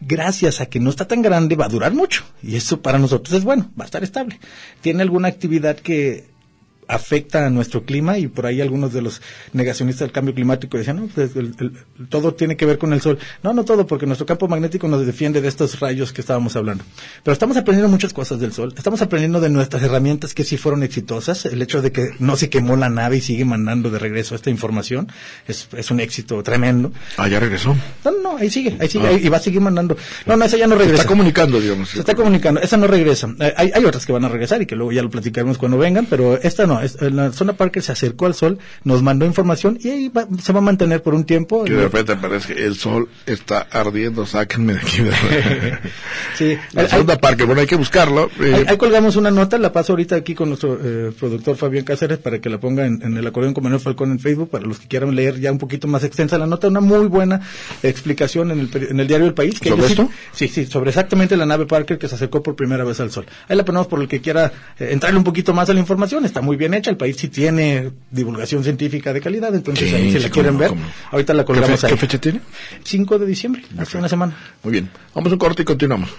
gracias a que no está tan grande, va a durar mucho. Y eso para nosotros es bueno, va a estar estable. Tiene alguna actividad que afecta a nuestro clima y por ahí algunos de los negacionistas del cambio climático decían, no, pues, el- todo tiene que ver con el sol. No, no todo, porque nuestro campo magnético nos defiende de estos rayos que estábamos hablando. Pero estamos aprendiendo muchas cosas del sol. Estamos aprendiendo de nuestras herramientas que sí fueron exitosas. El hecho de que no se quemó la nave y sigue mandando de regreso esta información es, es un éxito tremendo. Ah, ya regresó. No, no, ahí sigue, ahí sigue, Ah. ahí- y va a seguir mandando. No, no, esa ya no Se regresa. está comunicando, digamos. Se está comunicando, esa no regresa. Eh, hay, hay otras que van a regresar y que luego ya lo platicaremos cuando vengan, pero esta no. Es, la zona Parker se acercó al sol, nos mandó información y ahí va- se va a mantener por un tiempo. Que de repente parece que el sol está ardiendo, sáquenme de aquí. Sí. La segunda parque, bueno, hay que buscarlo. eh, Ahí, ahí colgamos una nota, la paso ahorita aquí con nuestro eh, productor Fabián Cáceres para que la ponga en, en el acordeón con Manuel Falcón en Facebook, para los que quieran leer ya un poquito más extensa la nota, una muy buena explicación en el, en el diario El País. que ¿Sobre esto? Sí, sí, sobre exactamente la nave Parker que se acercó por primera vez al Sol. Ahí la ponemos por el que quiera eh, entrarle un poquito más a la información, está muy bien bien hecha. El país sí tiene divulgación científica de calidad, entonces Sí, ahí si sí, la quieren no, ver, no. ahorita la ¿Qué, colgamos fe- ahí. qué fecha tiene? 5 de diciembre, hace una semana. Muy bien. Vamos a un corte y continuamos.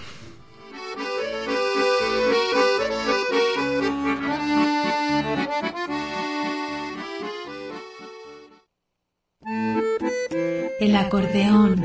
El acordeón.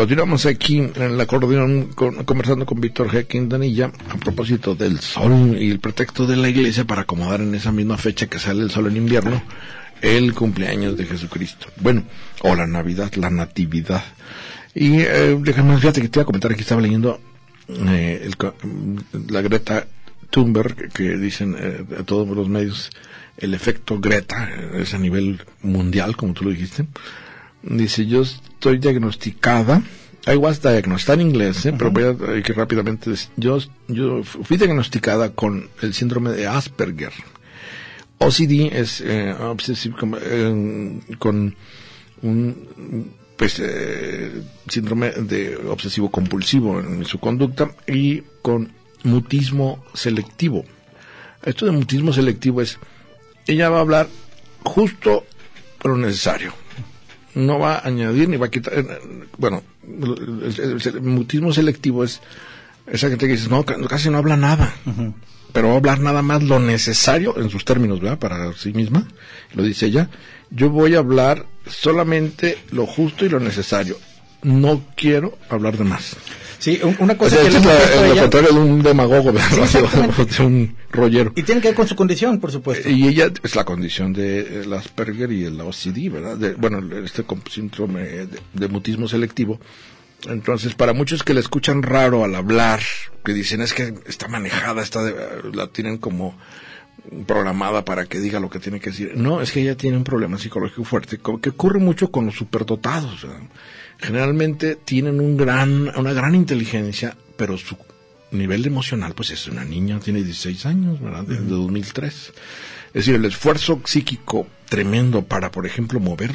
Continuamos aquí en el acordeón con- conversando con Víctor G. Quintanilla a propósito del sol y el pretexto de la iglesia para acomodar en esa misma fecha que sale el sol en invierno el cumpleaños de Jesucristo. Bueno, o la Navidad, la Natividad. Y eh, déjame, fíjate que te iba a comentar aquí estaba leyendo eh, el co- la Greta Thunberg que dicen eh, a todos los medios el efecto Greta eh, es a nivel mundial, como tú lo dijiste. Dice, yo estoy diagnosticada, I was diagnosed, está en inglés, ¿eh? pero voy a que rápidamente yo, yo fui diagnosticada con el síndrome de Asperger. OCD es eh, obsessive com- eh, con un pues eh, síndrome de obsesivo compulsivo en su conducta y con mutismo selectivo. Esto de mutismo selectivo es ella va a hablar justo lo necesario. No va a añadir ni va a quitar. eh, Bueno, el, mutismo selectivo es esa gente que dice, no, ca- casi no habla nada, pero va a hablar nada más lo necesario en sus términos, ¿verdad? Para sí misma, lo dice ella. Yo voy a hablar solamente lo justo y lo necesario. No quiero hablar de más. Sí, un- una O cosa sea, que es la- visto a lo ella- contrario de un demagogo, de un rollero. y tiene que ver con su condición, por supuesto. Y ella es la condición de el Asperger y el OCD, ¿verdad? De- bueno, este síndrome de, de mutismo selectivo. Entonces, para muchos que le escuchan raro al hablar, que dicen es que está manejada, está de- la tienen como programada para que diga lo que tiene que decir. No, es que ella tiene un problema psicológico fuerte, que ocurre mucho con los superdotados. ¿verdad? Generalmente tienen un gran, una gran inteligencia, pero su nivel emocional, pues es una niña, tiene 16 años, ¿verdad? De, de 2003. Es decir, el esfuerzo psíquico tremendo para, por ejemplo, mover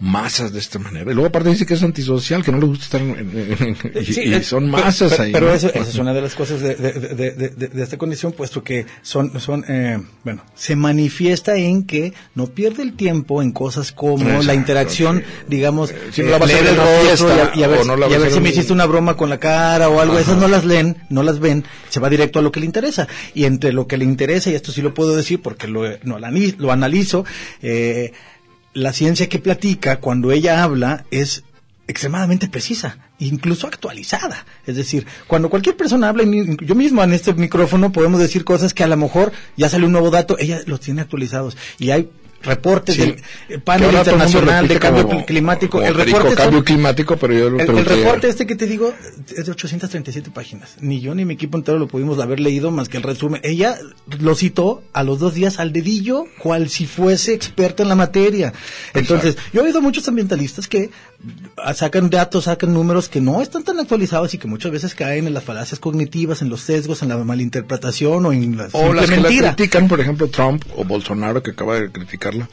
masas de esta manera. Y luego aparte dice que es antisocial, que no le gusta estar en, en- en- y, eh, son masas pero, ahí. Pero ¿no? eso, esa es una de las cosas de, de- de- de- de- de esta condición, puesto que son, son eh, bueno, se manifiesta en que no pierde el tiempo en cosas como Exacto, la interacción, sí. digamos, Eh, si no la vas a leer ver el rostro fiesta, y a, ver, no la y a ver si me hiciste una broma con la cara o algo, Ajá. esas no las leen, no las ven, se va directo a lo que le interesa. Y entre lo que le interesa, y esto sí lo puedo decir porque lo, no, lo analizo, eh, la ciencia que platica cuando ella habla es extremadamente precisa, incluso actualizada. Es decir, cuando cualquier persona habla, yo mismo en este micrófono podemos decir cosas que a lo mejor ya sale un nuevo dato, ella los tiene actualizados. Y hay reportes Sí. del panel internacional de cambio como- climático. como El reporte cambio climático, pero yo lo el, el reporte este que te digo es de 837 páginas. Ni yo ni mi equipo entero lo pudimos haber leído más que el resumen. Ella lo citó a los dos días al dedillo, cual si fuese experta en la materia. Entonces, yo he oído muchos ambientalistas que sacan datos, sacan números que no están tan actualizados y que muchas veces caen en las falacias cognitivas, en los sesgos, en la malinterpretación o en la O las que la critican, por ejemplo, Trump o Bolsonaro, que acaba de criticarla.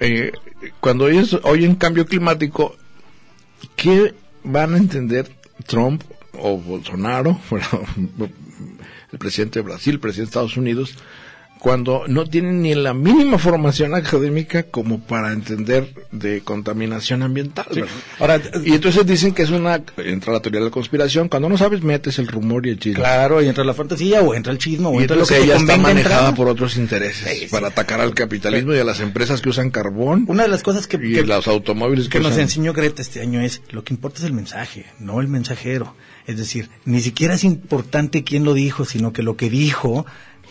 Eh, cuando ellos oyen cambio climático, ¿qué van a entender Trump o Bolsonaro, bueno, el presidente de Brasil, el presidente de Estados Unidos, cuando no tienen ni la mínima formación académica como para entender de contaminación ambiental? ¿verdad? Ahora, y entonces dicen que es una, entra la teoría de la conspiración, cuando no sabes metes el rumor y el chisme. claro, y entra la fantasía o entra el chisme o Y entra lo que ella está manejada entrar. por otros intereses para atacar al capitalismo y a las empresas que usan carbón Una de las cosas que, y que- los automóviles que, que nos enseñó Greta este año es lo que importa es el mensaje, no el mensajero. Es decir, ni siquiera es importante quién lo dijo, sino que lo que dijo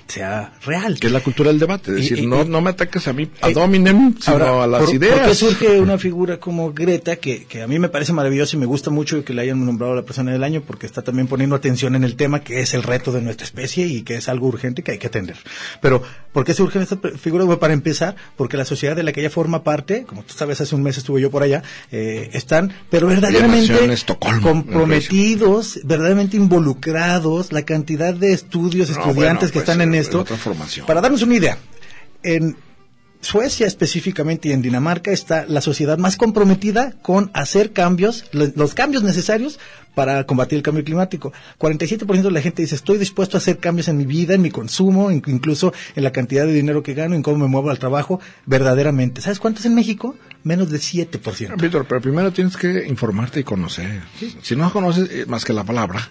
sea real. Que es la cultura del debate, es Y- decir, y- no, no me ataques a mí, a Eh, Dominem, sino Ahora, a las ¿por, ideas. ¿Por qué surge una figura como Greta que, que a mí me parece maravillosa y me gusta mucho que le hayan nombrado a la persona del año porque está también poniendo atención en el tema que es el reto de nuestra especie y que es algo urgente que hay que atender? Pero, ¿por qué surge esta pe- figura? Bueno, para empezar, porque la sociedad de la que ella forma parte, como tú sabes, hace un mes estuve yo por allá, eh, están, pero verdaderamente comprometidos, verdaderamente involucrados, la cantidad de estudios, No, estudiantes bueno, que pues, están en esto. otra formación. Para darnos una idea, en Suecia específicamente y en Dinamarca está la sociedad más comprometida con hacer cambios, lo- los cambios necesarios para combatir el cambio climático. 47% de la gente dice, estoy dispuesto a hacer cambios en mi vida, en mi consumo, in- incluso en la cantidad de dinero que gano, en cómo me muevo al trabajo, verdaderamente. ¿Sabes cuánto es en México? Menos de 7%. Víctor, pero primero tienes que informarte y conocer. Si no conoces eh, más que la palabra,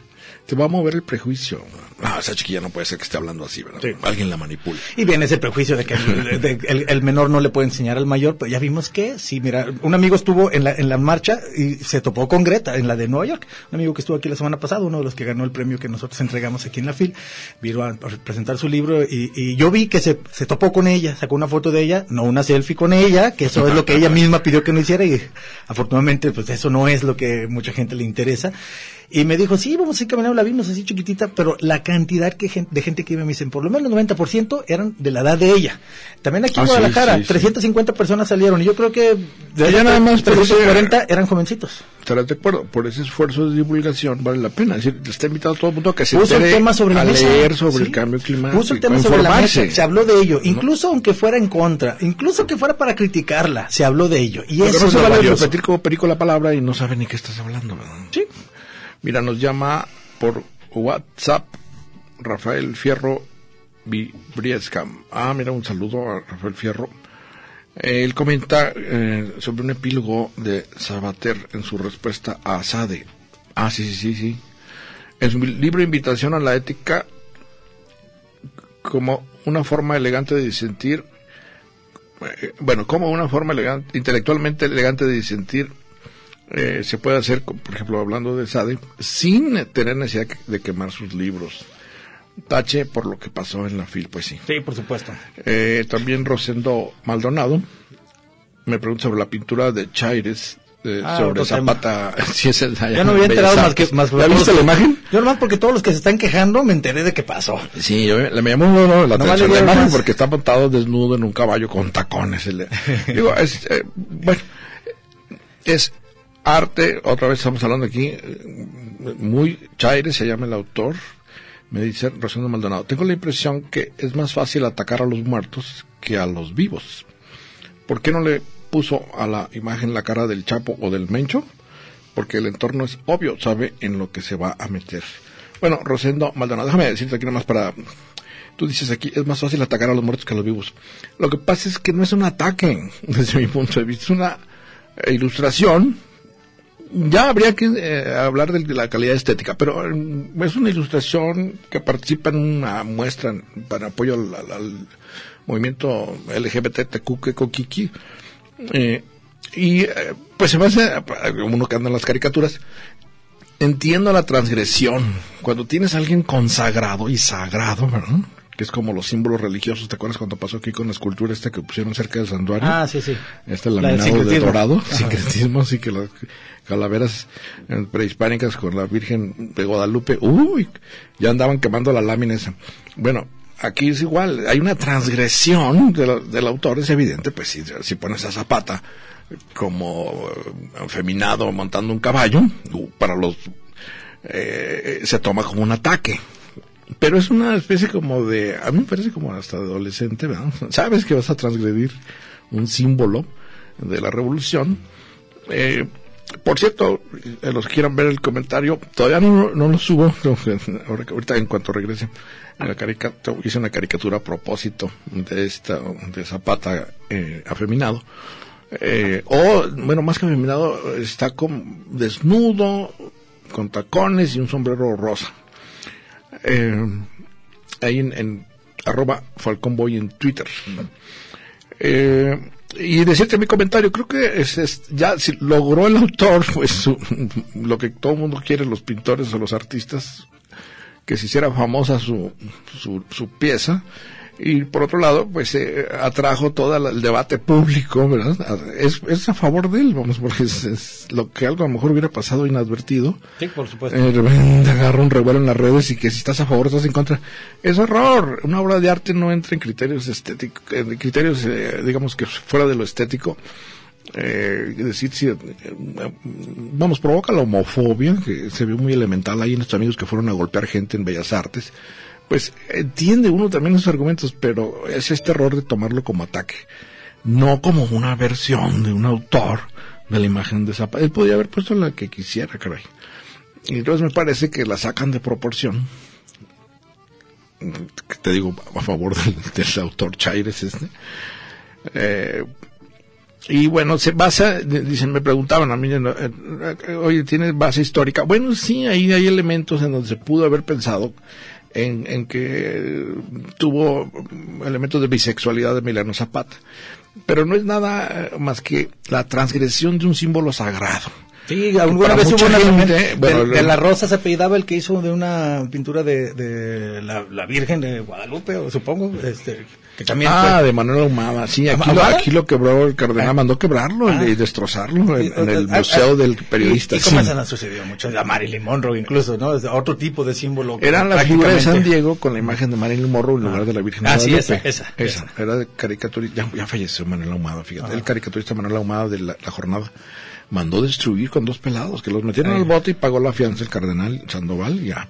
te va a mover el prejuicio. No, esa chiquilla no puede ser que esté hablando así, ¿verdad? Sí. Alguien la manipula. Y viene ese prejuicio de que el, de- el- el menor no le puede enseñar al mayor, pero ya vimos que, sí, mira, un amigo estuvo en la, en la marcha y se topó con Greta, en la de Nueva York. Un amigo que estuvo aquí la semana pasada, uno de los que ganó el premio que nosotros entregamos aquí en la FIL, vino a, a presentar su libro y, y yo vi que se, se topó con ella, sacó una foto de ella, no una selfie con ella, que eso es lo que ella misma pidió que no hiciera y afortunadamente pues eso no es lo que mucha gente le interesa. Y me dijo, sí, vamos a ir caminando, la vimos así chiquitita, pero la cantidad que gen- de gente que iba me dicen, por lo menos el 90% eran de la edad de ella. También aquí en Ah, sí, Guadalajara, sí, sí. 350 personas salieron y yo creo que de esas nada más por ese- 340 eran jovencitos. ¿Estarás de acuerdo? Por ese esfuerzo de divulgación vale la pena. Es decir, está invitado a todo el mundo a que se Puso el tema sobre la a leer sobre Sí. el cambio climático. Puso el tema sobre la mesa, se habló de ello, incluso aunque fuera en contra, incluso que fuera para criticarla, se habló de ello. Y Porque eso no se vale repetir como perico la palabra y no sabe ni qué estás hablando. ¿verdad? Sí. Mira, nos llama por WhatsApp Rafael Fierro Vibriesca. Ah, mira, un saludo a Rafael Fierro. Él comenta eh, sobre un epílogo de Sabater en su respuesta a Sade. Ah, sí, sí, sí, sí. En su libro Invitación a la Ética, como una forma elegante de disentir, eh, bueno, como una forma elegante, intelectualmente elegante de disentir, eh, se puede hacer, por ejemplo, hablando de Sade, sin tener necesidad de quemar sus libros. Tache por lo que pasó en la FIL, pues sí. Sí, por supuesto. Eh, también Rosendo Maldonado me pregunta sobre la pintura de Chaires eh, Ah, sobre. Zapata. si es el Ya no había enterado más que más ¿Ya viste la imagen? Yo nomás porque todos los que se están quejando me enteré de qué pasó. Sí, yo, me- me llamó no, no, la No atención la imagen más. porque está montado desnudo en un caballo con tacones. El- digo, es, eh, bueno, es arte, otra vez estamos hablando aquí, muy Chaire se llama el autor, me dice Rosendo Maldonado. Tengo la impresión que es más fácil atacar a los muertos que a los vivos. ¿Por qué no le puso a la imagen la cara del Chapo o del Mencho? Porque el entorno es obvio, sabe en lo que se va a meter. Bueno, Rosendo Maldonado, déjame decirte aquí nomás para... Tú dices aquí, es más fácil atacar a los muertos que a los vivos. Lo que pasa es que no es un ataque, desde mi punto de vista, es una ilustración. Ya habría que eh, hablar de la calidad estética, pero eh, es una ilustración que participa en una muestra para apoyo al, al- al movimiento LGBT Kiki. Eh, y eh, pues se hace, eh, uno que anda en las caricaturas, entiendo la transgresión. Cuando tienes a alguien consagrado y sagrado, ¿verdad? Que es como los símbolos religiosos. ¿Te acuerdas cuando pasó aquí con la escultura esta que pusieron cerca del santuario? Ah, sí, sí. Este La laminado de dorado, Ajá. sincretismo, así que las calaveras eh, prehispánicas con la Virgen de Guadalupe, uy, ya andaban quemando la lámina esa. Bueno, aquí es igual, hay una transgresión de la- del autor, es evidente, pues si, si pones a Zapata como eh, afeminado montando un caballo, uh, para los eh, se toma como un ataque. Pero es una especie como de, a mí me parece como hasta adolescente, ¿verdad? Sabes que vas a transgredir un símbolo de la revolución. Eh, por cierto, eh, los que quieran ver el comentario, todavía no, no lo subo, ahora ahorita en cuanto regrese, la caricatura, hice una caricatura a propósito de esta, de Zapata eh, afeminado. Eh, o, bueno, más que afeminado, está con, desnudo, con tacones y un sombrero rosa eh, ahí en, en arroba Falconboy en Twitter. Eh, y decirte mi comentario, creo que es, es- ya si logró el autor, pues su- lo que todo el mundo quiere, los pintores o los artistas, que se hiciera famosa su, su, su pieza y por otro lado, pues eh, atrajo todo el debate público, ¿verdad? Es, es a favor de él, vamos, porque es, es, lo que algo a lo mejor hubiera pasado inadvertido. Sí, por supuesto. Eh, de agarra un revuelo en las redes y que si estás a favor estás en contra. Es error. Una obra de arte no entra en criterios estéticos, en criterios, eh, digamos que fuera de lo estético. Eh, decir si, eh, vamos, provoca la homofobia, que se vio muy elemental. Hay nuestros amigos que fueron a golpear gente en Bellas Artes pues entiende uno también esos argumentos, pero es este error de tomarlo como ataque, no como una versión de un autor de la imagen de Zapata. Él podía haber puesto la que quisiera, caray. Y entonces me parece que la sacan de proporción. Te digo, a favor del, autor Chaires este. Eh, y bueno, se basa, dicen, me preguntaban a mí, oye, ¿tienes base histórica? Bueno, sí, ahí hay elementos en donde se pudo haber pensado en, en que tuvo elementos de bisexualidad de Milano Zapata. Pero no es nada más que la transgresión de un símbolo sagrado. Sí, alguna vez hubo una gente, bueno, de, de, la Rosa se apellidaba el que hizo de una pintura de, de la, la, Virgen de Guadalupe, supongo, este, que también ah, fue... de Manuel Ahumada, sí, aquí lo, aquí lo, quebró el cardenal, ah, mandó quebrarlo ah, y destrozarlo en, en el museo del periodista. ¿Y, y cómo sí. se han sucedido mucho? A Marilyn Monroe incluso, ¿no? Es otro tipo de símbolo. Eran las figuras de San Diego con la imagen de Marilyn Monroe en lugar de la Virgen de ah, sí, esa, esa, esa. Era de caricaturista, ya, ya falleció Manuel Ahumada, fíjate, el caricaturista Manuel Ahumada de la, la jornada mandó destruir con dos pelados, que los metieron al bote y pagó la fianza el cardenal Sandoval, ya.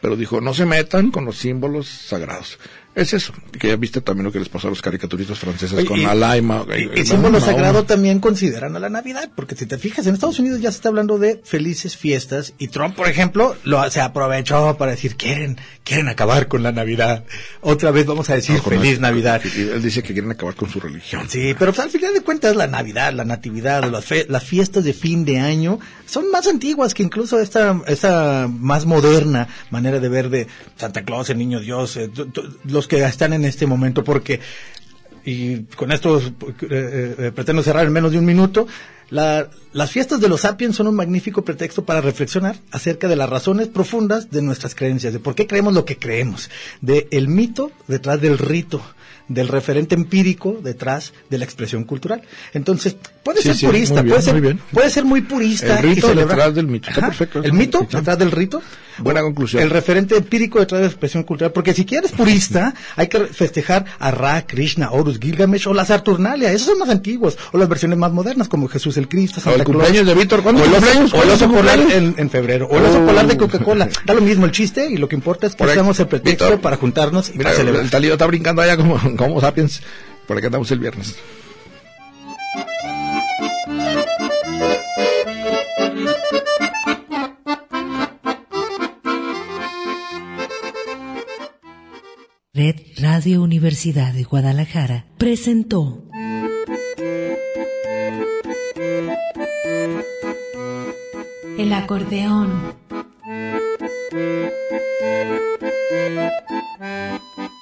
Pero dijo, no se metan con los símbolos sagrados. Es eso, que ya viste también lo que les pasó a los caricaturistas franceses Oye, con y, Alaima. Y, y símbolo no, sagrado también consideran a la Navidad, porque si te fijas, en Estados Unidos ya se está hablando de felices fiestas y Trump, por ejemplo, lo se aprovechó para decir, quieren, quieren acabar con la Navidad. Otra vez vamos a decir no, feliz el, Navidad. Él dice que quieren acabar con su religión. Sí, pero pues, al final de cuentas la Navidad, la Natividad, las, fe, las fiestas de fin de año son más antiguas que incluso esta, esta más moderna manera de ver de Santa Claus, el Niño Dios, eh, los que están en este momento, porque y con esto eh, eh, pretendo cerrar en menos de un minuto. La, las fiestas de los sapiens son un magnífico pretexto para reflexionar acerca de las razones profundas de nuestras creencias, de por qué creemos lo que creemos, de mito detrás del rito, del referente empírico detrás de la expresión cultural. Entonces, puede Sí, ser sí, purista, bien, puede, ser, puede ser muy purista. El rito y detrás del mito. Está perfecto, El está mito perfecto. detrás del rito. Buena conclusión. El referente empírico detrás de la expresión cultural. Porque si quieres purista, hay que festejar a Ra, Krishna, Horus, Gilgamesh o la Saturnalia. Esos son más antiguos. O las versiones más modernas, como Jesús el Cristo, O Santa el Claus. cumpleaños de Víctor, ¿cuándo O el cumpleaños? o el ¿Cuándo es oso polar en, en febrero. O el oso Oh. polar de Coca-Cola. Da lo mismo el chiste y lo que importa es que Por usamos el pretexto Víctor, para juntarnos y Mira, para celebrar. el talío está brincando allá como, como sapiens. Por aquí andamos el viernes. Red Radio Universidad de Guadalajara presentó El acordeón